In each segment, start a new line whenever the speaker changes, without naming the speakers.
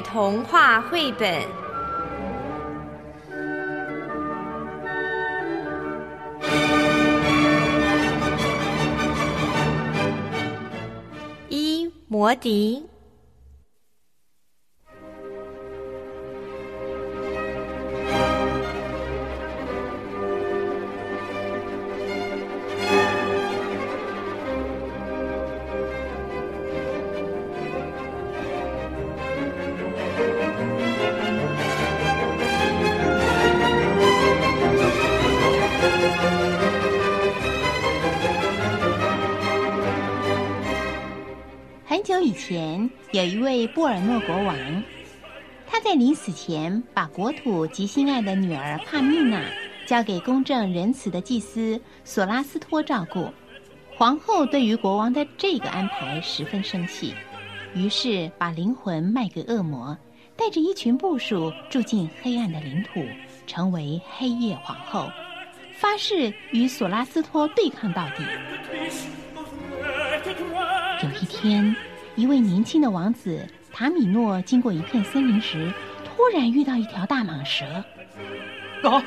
童话绘本。一魔笛。
以前，有一位布尔诺国王，他在临死前把国土及心爱的女儿帕米娜交给公正仁慈的祭司索拉斯托照顾。皇后对于国王的这个安排十分生气，于是把灵魂卖给恶魔，带着一群部属住进黑暗的领土，成为黑夜皇后，发誓与索拉斯托对抗到底。有一天，一位年轻的王子塔米诺经过一片森林时，突然遇到一条大蟒蛇。
啊！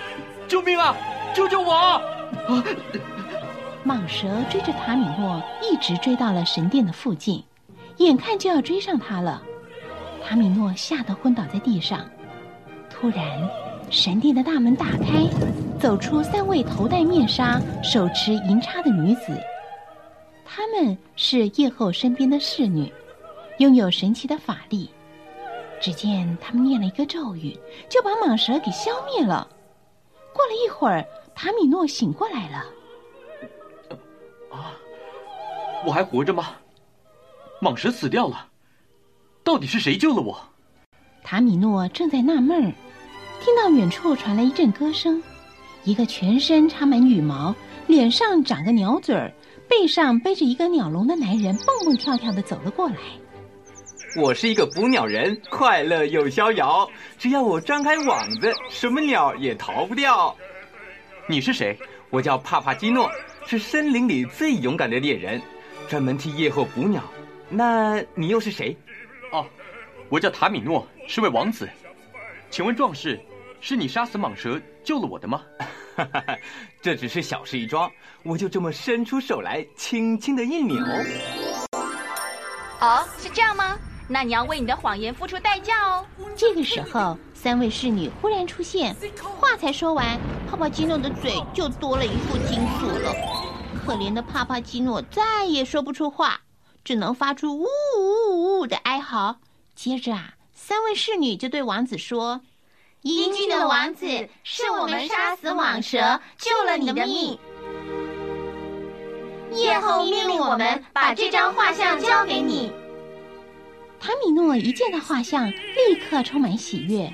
救命啊！救救我！啊！
蟒蛇追着塔米诺，一直追到了神殿的附近，眼看就要追上他了。塔米诺吓得昏倒在地上。突然，神殿的大门打开，走出三位头戴面纱、手持银叉的女子。她们是夜后身边的侍女，拥有神奇的法力。只见他们念了一个咒语，就把蟒蛇给消灭了。过了一会儿，塔米诺醒过来了。
啊，我还活着吗？蟒蛇死掉了，到底是谁救了我？
塔米诺正在纳闷儿，听到远处传来一阵歌声，一个全身插满羽毛、脸上长个鸟嘴儿、背上背着一个鸟笼的男人蹦蹦跳跳的走了过来。
我是一个捕鸟人，快乐又逍遥。只要我张开网子，什么鸟也逃不掉。
你是谁？
我叫帕帕基诺，是森林里最勇敢的猎人，专门替夜后捕鸟。那你又是谁？
哦，我叫塔米诺，是位王子。请问壮士，是你杀死蟒蛇救了我的吗？
哈哈哈，这只是小事一桩，我就这么伸出手来，轻轻的一扭。
哦，是这样吗？那你要为你的谎言付出代价哦。
这个时候，三位侍女忽然出现，话才说完，帕帕基诺的嘴就多了一副金锁了。可怜的帕帕基诺再也说不出话，只能发出呜呜呜的哀嚎。接着啊，三位侍女就对王子说：“
英俊的王子，是我们杀死蟒蛇，救了你的命。夜后命令我们把这张画像交给你。”
塔米诺一见到画像，立刻充满喜悦。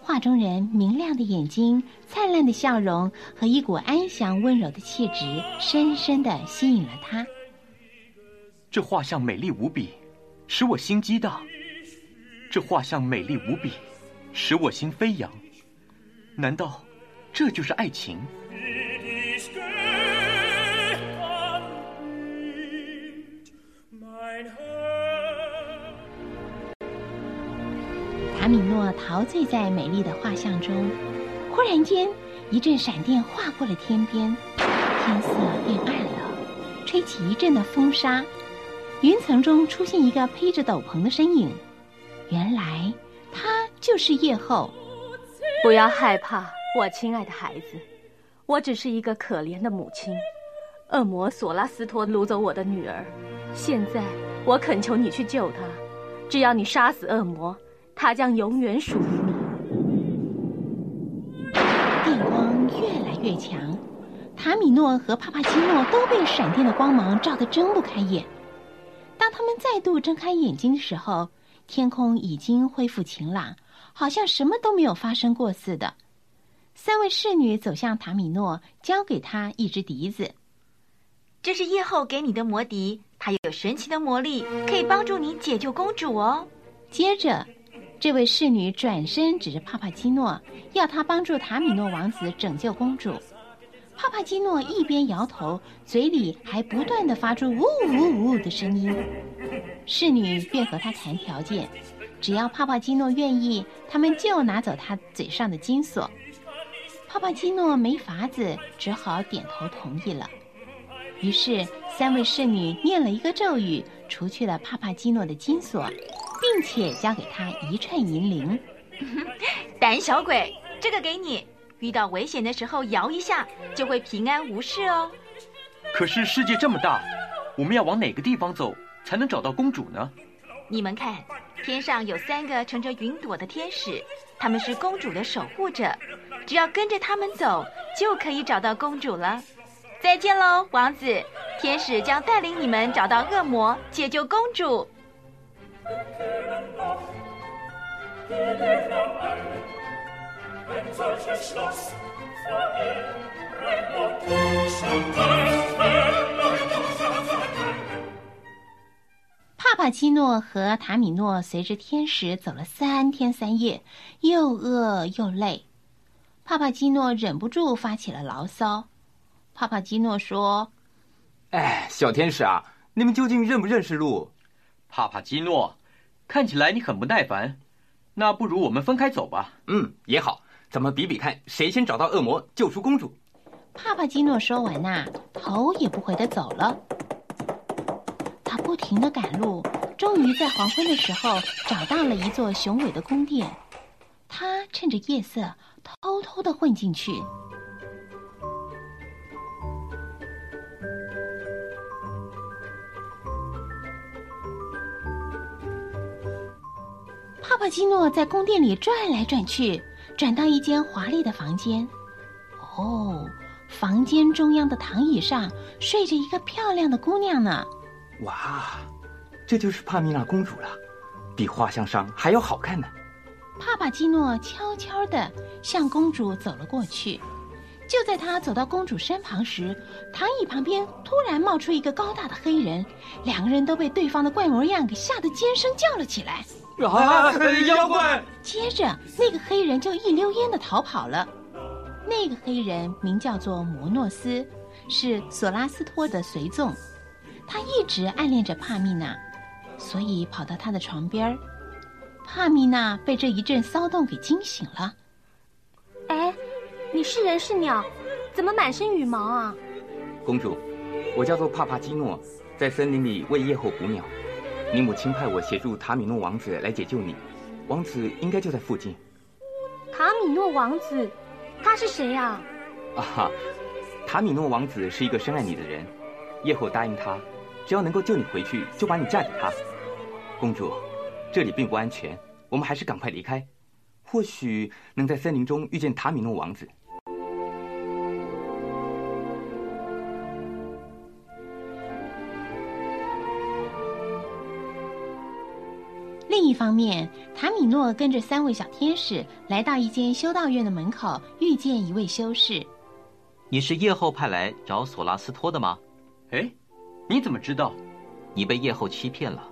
画中人明亮的眼睛、灿烂的笑容和一股安详温柔的气质，深深的吸引了他。
这画像美丽无比，使我心激荡。这画像美丽无比，使我心飞扬。难道这就是爱情？
米诺陶醉在美丽的画像中，忽然间，一阵闪电划过了天边，天色变暗了，吹起一阵的风沙，云层中出现一个披着斗篷的身影，原来他就是夜后。
不要害怕，我亲爱的孩子，我只是一个可怜的母亲。恶魔索拉斯托掳走我的女儿，现在我恳求你去救她，只要你杀死恶魔。它将永远属于你。
电光越来越强，塔米诺和帕帕基诺都被闪电的光芒照得睁不开眼。当他们再度睁开眼睛的时候，天空已经恢复晴朗，好像什么都没有发生过似的。三位侍女走向塔米诺，交给他一支笛子。
这是夜后给你的魔笛，它有神奇的魔力，可以帮助你解救公主哦。
接着。这位侍女转身指着帕帕基诺，要他帮助塔米诺王子拯救公主。帕帕基诺一边摇头，嘴里还不断的发出呜呜呜的声音。侍女便和他谈条件，只要帕帕基诺愿意，他们就拿走他嘴上的金锁。帕帕基诺没法子，只好点头同意了。于是，三位侍女念了一个咒语，除去了帕帕基诺的金锁，并且交给他一串银铃。
胆小鬼，这个给你，遇到危险的时候摇一下，就会平安无事哦。
可是世界这么大，我们要往哪个地方走才能找到公主呢？
你们看，天上有三个乘着云朵的天使，他们是公主的守护者。只要跟着他们走，就可以找到公主了。再见喽，王子！天使将带领你们找到恶魔，解救公主。
帕帕基诺和塔米诺随着天使走了三天三夜，又饿又累。帕帕基诺忍不住发起了牢骚。帕帕基诺说：“
哎，小天使啊，你们究竟认不认识路？”
帕帕基诺，看起来你很不耐烦。那不如我们分开走吧。
嗯，也好，咱们比比看，谁先找到恶魔，救出公主。
帕帕基诺说完呐，头也不回的走了。他不停的赶路，终于在黄昏的时候找到了一座雄伟的宫殿。他趁着夜色。偷偷的混进去。帕帕基诺在宫殿里转来转去，转到一间华丽的房间。哦，房间中央的躺椅上睡着一个漂亮的姑娘呢。
哇，这就是帕米娜公主了，比画像上还要好看呢。
帕帕基诺悄悄地向公主走了过去。就在他走到公主身旁时，躺椅旁边突然冒出一个高大的黑人，两个人都被对方的怪模样给吓得尖声叫了起来：“
啊，妖怪！”
接着，那个黑人就一溜烟的逃跑了。那个黑人名叫做摩诺斯，是索拉斯托的随从，他一直暗恋着帕米娜，所以跑到他的床边儿。帕米娜被这一阵骚动给惊醒了。
哎，你是人是鸟？怎么满身羽毛啊？
公主，我叫做帕帕基诺，在森林里为夜后捕鸟。你母亲派我协助塔米诺王子来解救你，王子应该就在附近。
塔米诺王子，他是谁呀？
啊哈，塔米诺王子是一个深爱你的人，夜后答应他，只要能够救你回去，就把你嫁给他。公主。这里并不安全，我们还是赶快离开。或许能在森林中遇见塔米诺王子。
一方面，塔米诺跟着三位小天使来到一间修道院的门口，遇见一位修士。
你是夜后派来找索拉斯托的吗？
哎，你怎么知道？
你被夜后欺骗了。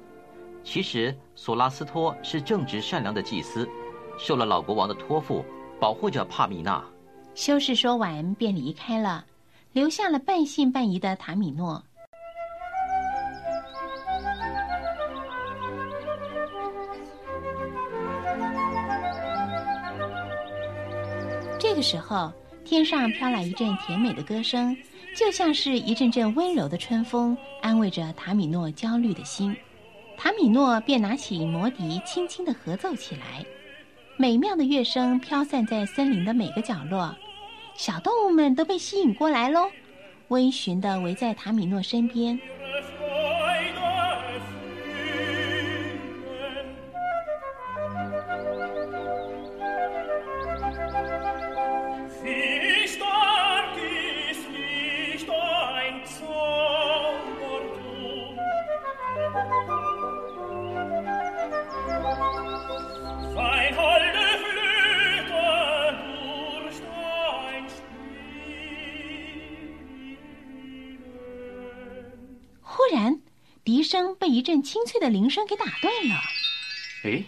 其实，索拉斯托是正直善良的祭司，受了老国王的托付，保护着帕米娜。
修士说完便离开了，留下了半信半疑的塔米诺。个时候，天上飘来一阵甜美的歌声，就像是一阵阵温柔的春风，安慰着塔米诺焦虑的心。塔米诺便拿起魔笛，轻轻的合奏起来。美妙的乐声飘散在森林的每个角落，小动物们都被吸引过来喽，温驯的围在塔米诺身边。声被一阵清脆的铃声给打断了。
哎，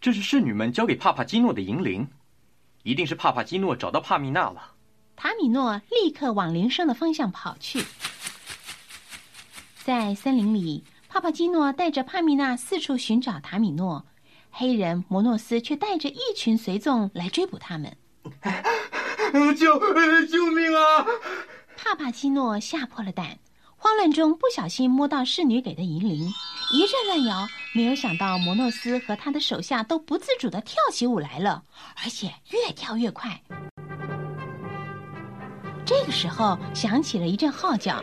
这是侍女们交给帕帕基诺的银铃，一定是帕帕基诺找到帕米娜了。
塔米诺立刻往铃声的方向跑去。在森林里，帕帕基诺带着帕米娜四处寻找塔米诺，黑人摩诺斯却带着一群随从来追捕他们。
救救命啊！
帕帕基诺吓破了胆，慌乱中不小心摸到侍女给的银铃，一阵乱摇。没有想到摩诺斯和他的手下都不自主的跳起舞来了，而且越跳越快。这个时候响起了一阵号角，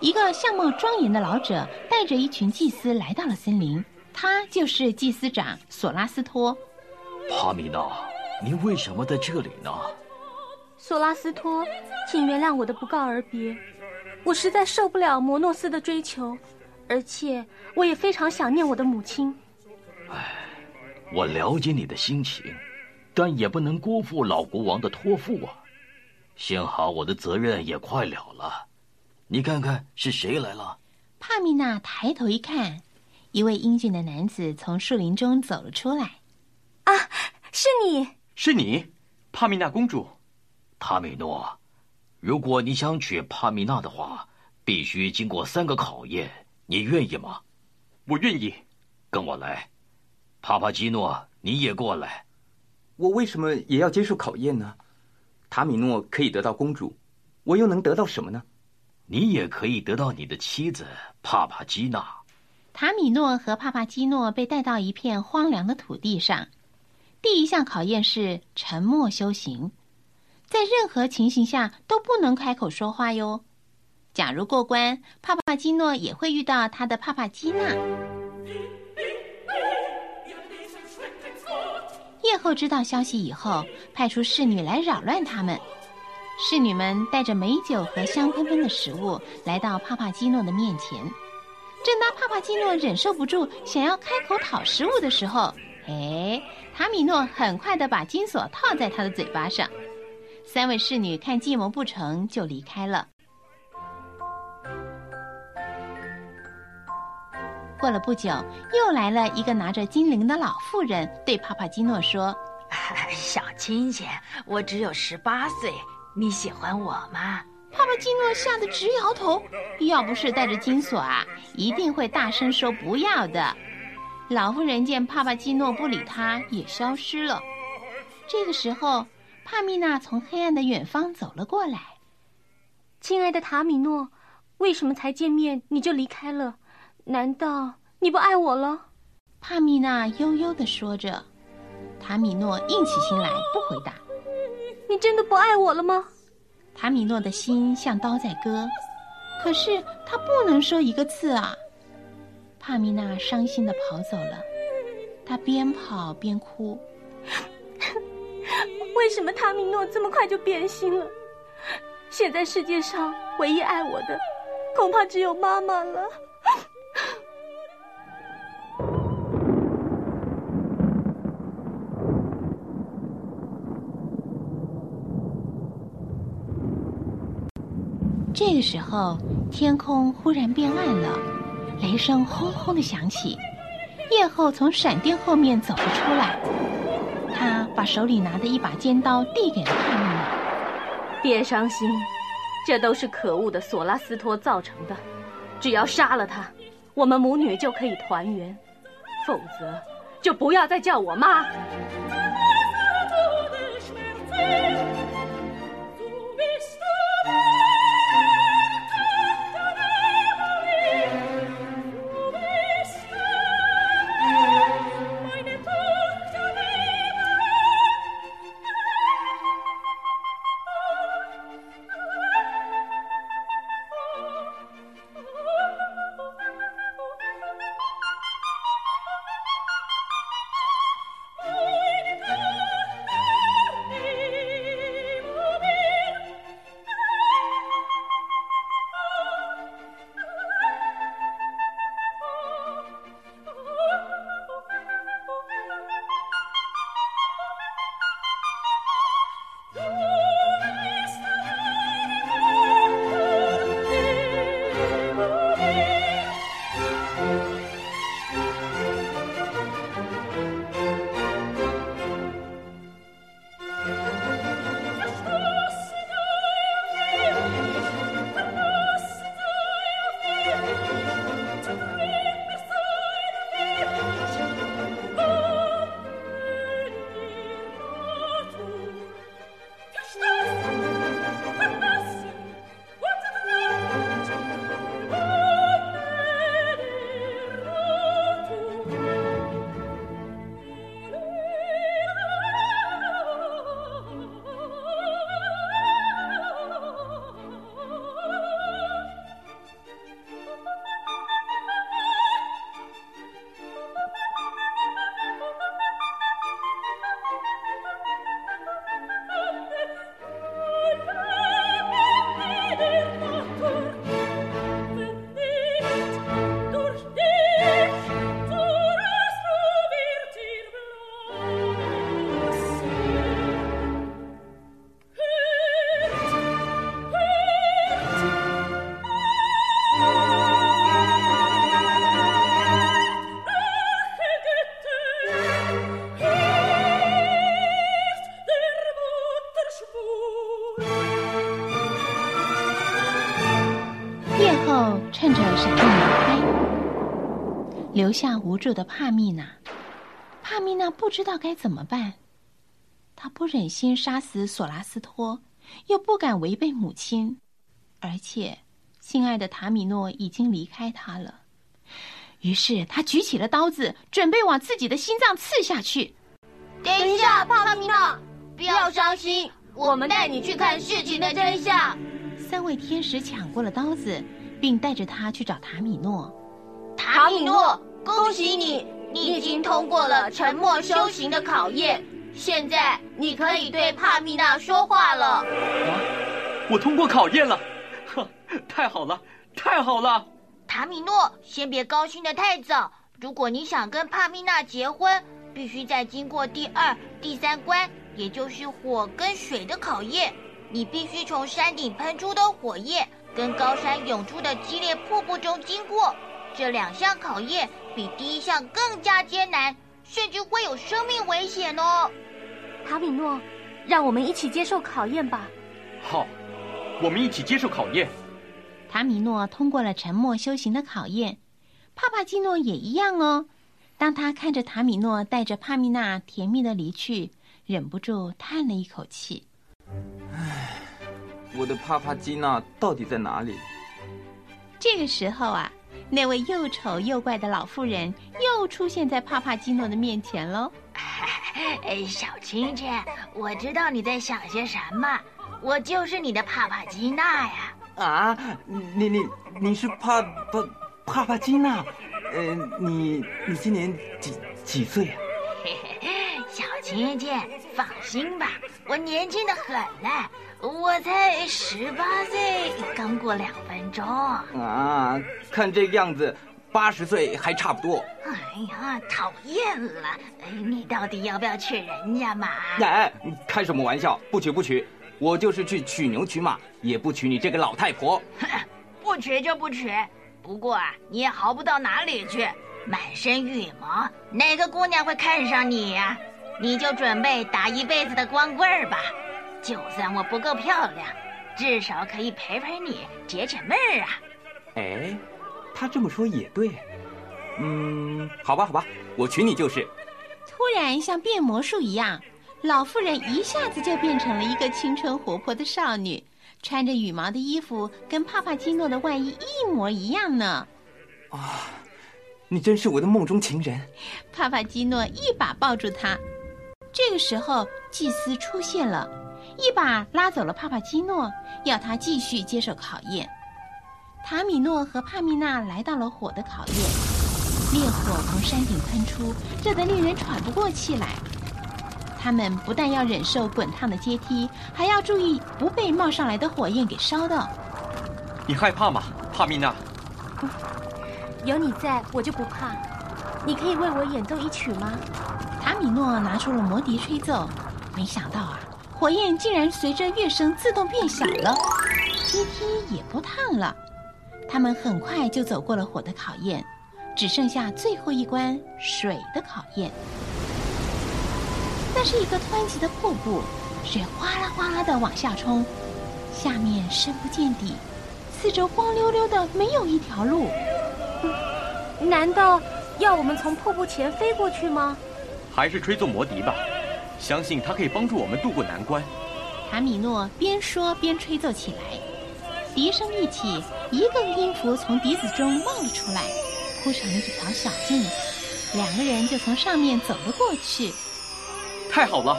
一个相貌庄严的老者带着一群祭司来到了森林，他就是祭司长索拉斯托。
帕米娜，你为什么在这里呢？
索拉斯托，请原谅我的不告而别。我实在受不了摩诺斯的追求，而且我也非常想念我的母亲。
唉，我了解你的心情，但也不能辜负老国王的托付啊。幸好我的责任也快了了。你看看是谁来了？
帕米娜抬头一看，一位英俊的男子从树林中走了出来。
啊，是你，
是你，帕米娜公主。
帕米诺，如果你想娶帕米娜的话，必须经过三个考验，你愿意吗？
我愿意。
跟我来，帕帕基诺，你也过来。
我为什么也要接受考验呢？塔米诺可以得到公主，我又能得到什么呢？
你也可以得到你的妻子帕帕基娜。
塔米诺和帕帕基诺被带到一片荒凉的土地上，第一项考验是沉默修行。在任何情形下都不能开口说话哟。假如过关，帕帕基诺也会遇到他的帕帕基娜。夜后知道消息以后，派出侍女来扰乱他们。侍女们带着美酒和香喷喷的食物来到帕帕基诺的面前。正当帕帕基诺忍受不住想要开口讨食物的时候，哎，塔米诺很快的把金锁套在他的嘴巴上。三位侍女看计谋不成，就离开了。过了不久，又来了一个拿着金铃的老妇人，对帕帕基诺说：“
小亲戚，我只有十八岁，你喜欢我吗？”
帕帕基诺吓得直摇头。要不是带着金锁啊，一定会大声说不要的。老妇人见帕帕基诺不理他，也消失了。这个时候。帕米娜从黑暗的远方走了过来。
亲爱的塔米诺，为什么才见面你就离开了？难道你不爱我了？
帕米娜悠悠的说着。塔米诺硬起心来不回答。
你真的不爱我了吗？
塔米诺的心像刀在割，可是他不能说一个字啊。帕米娜伤心的跑走了，她边跑边哭。
为什么塔米诺这么快就变心了？现在世界上唯一爱我的，恐怕只有妈妈了。
这个时候，天空忽然变暗了，雷声轰轰的响起，夜后从闪电后面走了出来。把手里拿的一把尖刀递给了帕米娜。
别伤心，这都是可恶的索拉斯托造成的。只要杀了他，我们母女就可以团圆；否则，就不要再叫我妈。
留下无助的帕米娜。帕米娜不知道该怎么办，她不忍心杀死索拉斯托，又不敢违背母亲，而且心爱的塔米诺已经离开她了。于是，他举起了刀子，准备往自己的心脏刺下去。
等一下，帕米娜，不要伤心，我们带你去看事情的真相。
三位天使抢过了刀子，并带着他去找塔米诺。
塔米诺，恭喜你，你已经通过了沉默修行的考验，现在你可以对帕米娜说话了。啊，
我通过考验了，哼，太好了，太好了。
塔米诺，先别高兴的太早。如果你想跟帕米娜结婚，必须在经过第二、第三关，也就是火跟水的考验。你必须从山顶喷出的火焰跟高山涌出的激烈瀑布中经过。这两项考验比第一项更加艰难，甚至会有生命危险哦。
塔米诺，让我们一起接受考验吧。
好，我们一起接受考验。
塔米诺通过了沉默修行的考验，帕帕基诺也一样哦。当他看着塔米诺带着帕米娜甜蜜的离去，忍不住叹了一口气：“
唉，我的帕帕基娜到底在哪里？”
这个时候啊，那位又丑又怪的老妇人又出现在帕帕基诺的面前喽。
哎，小青青，我知道你在想些什么，我就是你的帕帕基娜呀。
啊，你你你是帕帕帕帕基娜，呃，你你今年几几岁呀？
嘿嘿，小青青，放心吧，我年轻的很呢，我才十八岁，刚过两分钟。
啊，看这个样子，八十岁还差不多。
哎呀，讨厌了！你到底要不要娶人家嘛？
哎，开什么玩笑？不娶不娶。我就是去娶牛娶马，也不娶你这个老太婆。
不娶就不娶，不过啊，你也好不到哪里去，满身羽毛，哪个姑娘会看上你呀？你就准备打一辈子的光棍吧。就算我不够漂亮，至少可以陪陪你，解解闷儿啊。
哎，他这么说也对。嗯，好吧，好吧，我娶你就是。
突然像变魔术一样。老妇人一下子就变成了一个青春活泼的少女，穿着羽毛的衣服，跟帕帕基诺的外衣一模一样呢。
啊，你真是我的梦中情人！
帕帕基诺一把抱住她。这个时候，祭司出现了，一把拉走了帕帕基诺，要他继续接受考验。塔米诺和帕米娜来到了火的考验，烈火从山顶喷出，热得令人喘不过气来。他们不但要忍受滚烫的阶梯，还要注意不被冒上来的火焰给烧到。
你害怕吗，帕米娜？
有你在，我就不怕。你可以为我演奏一曲吗？
塔米诺拿出了魔笛吹奏，没想到啊，火焰竟然随着乐声自动变小了，阶梯也不烫了。他们很快就走过了火的考验，只剩下最后一关水的考验。那是一个湍急的瀑布，水哗啦哗啦的往下冲，下面深不见底，四周光溜溜的，没有一条路。
难道要我们从瀑布前飞过去吗？
还是吹奏魔笛吧，相信它可以帮助我们渡过难关。
卡米诺边说边吹奏起来，笛声一起，一个个音符从笛子中冒了出来，铺成了一条小径，两个人就从上面走了过去。
太好了，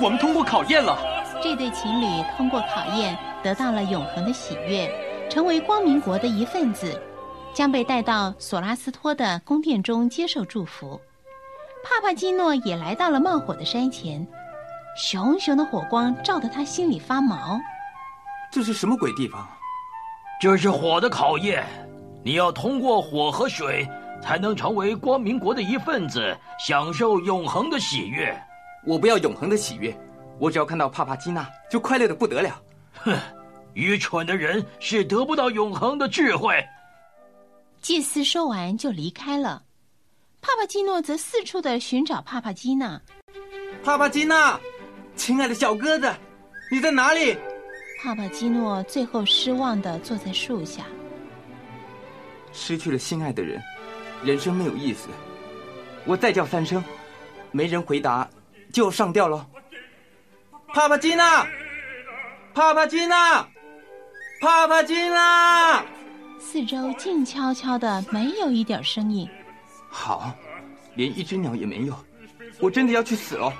我们通过考验了。
这对情侣通过考验，得到了永恒的喜悦，成为光明国的一份子，将被带到索拉斯托的宫殿中接受祝福。帕帕基诺也来到了冒火的山前，熊熊的火光照得他心里发毛。
这是什么鬼地方？
这是火的考验，你要通过火和水，才能成为光明国的一份子，享受永恒的喜悦。
我不要永恒的喜悦，我只要看到帕帕基娜就快乐的不得了。
哼，愚蠢的人是得不到永恒的智慧。
祭司说完就离开了，帕帕基诺则四处的寻找帕帕基娜。
帕帕基娜，亲爱的小鸽子，你在哪里？
帕帕基诺最后失望的坐在树下。
失去了心爱的人，人生没有意思。我再叫三声，没人回答，就要上吊了。帕帕基娜，帕帕基娜，帕帕基娜！
四周静悄悄的，没有一点声音。
好，连一只鸟也没有。我真的要去死了。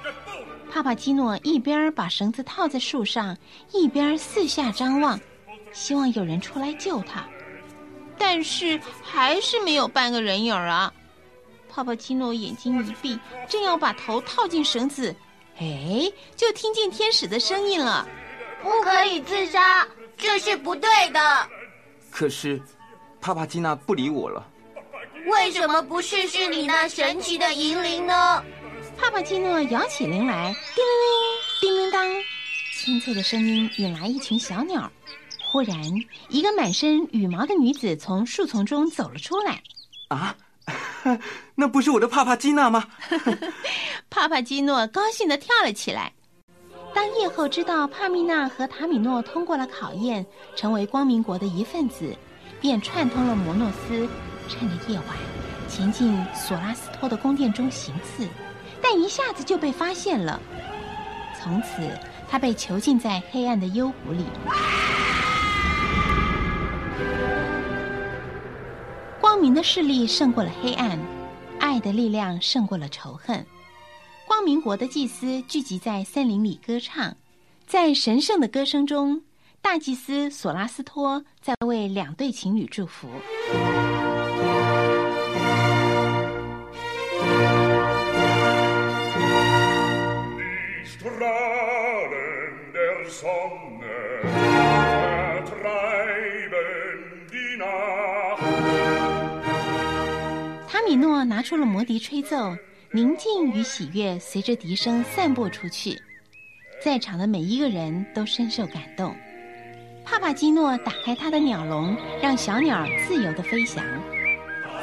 帕帕基诺一边把绳子套在树上，一边四下张望，希望有人出来救他。但是还是没有半个人影啊！帕帕基诺眼睛一闭，正要把头套进绳子，哎，就听见天使的声音了：“
不可以自杀，这是不对的。”
可是，帕帕基娜不理我了。
为什么不试试你那神奇的银铃呢？
帕帕基诺摇起铃来，叮铃铃，叮铃当，清脆的声音引来一群小鸟。忽然，一个满身羽毛的女子从树丛中走了出来。
啊，那不是我的帕帕基娜吗？
帕帕基诺高兴的跳了起来。当叶后知道帕米娜和塔米诺通过了考验，成为光明国的一份子，便串通了摩诺斯，趁着夜晚前进索拉斯托的宫殿中行刺，但一下子就被发现了。从此，他被囚禁在黑暗的幽谷里。光明的势力胜过了黑暗，爱的力量胜过了仇恨。光明国的祭司聚集在森林里歌唱，在神圣的歌声中，大祭司索拉斯托在为两对情侣祝福。米诺拿出了魔笛吹奏，宁静与喜悦随着笛声散播出去，在场的每一个人都深受感动。帕帕基诺打开他的鸟笼，让小鸟自由的飞翔。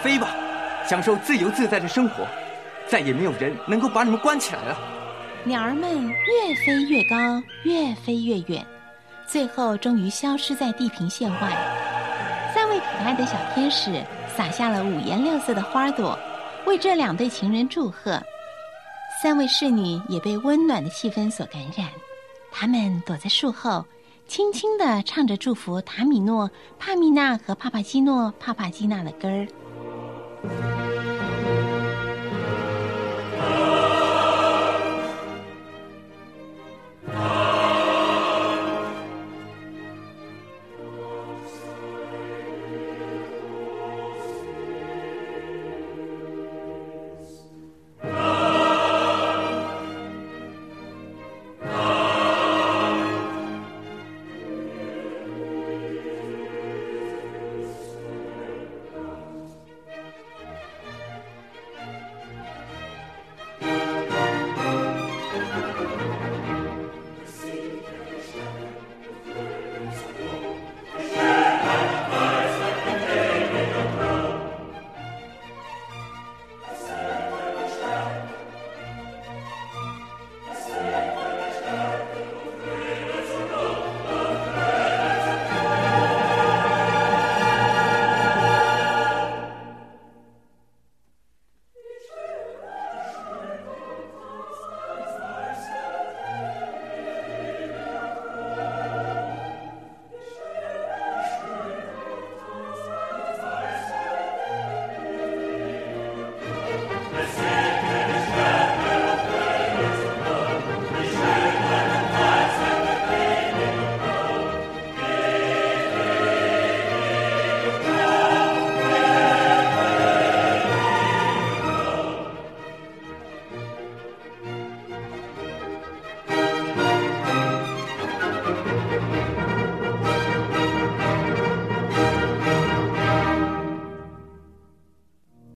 飞吧，享受自由自在的生活，再也没有人能够把你们关起来了。
鸟儿们越飞越高，越飞越远，最后终于消失在地平线外。三位可爱的小天使。撒下了五颜六色的花朵，为这两对情人祝贺。三位侍女也被温暖的气氛所感染，她们躲在树后，轻轻地唱着祝福塔米诺、帕米娜和帕帕基诺、帕帕基娜的歌儿。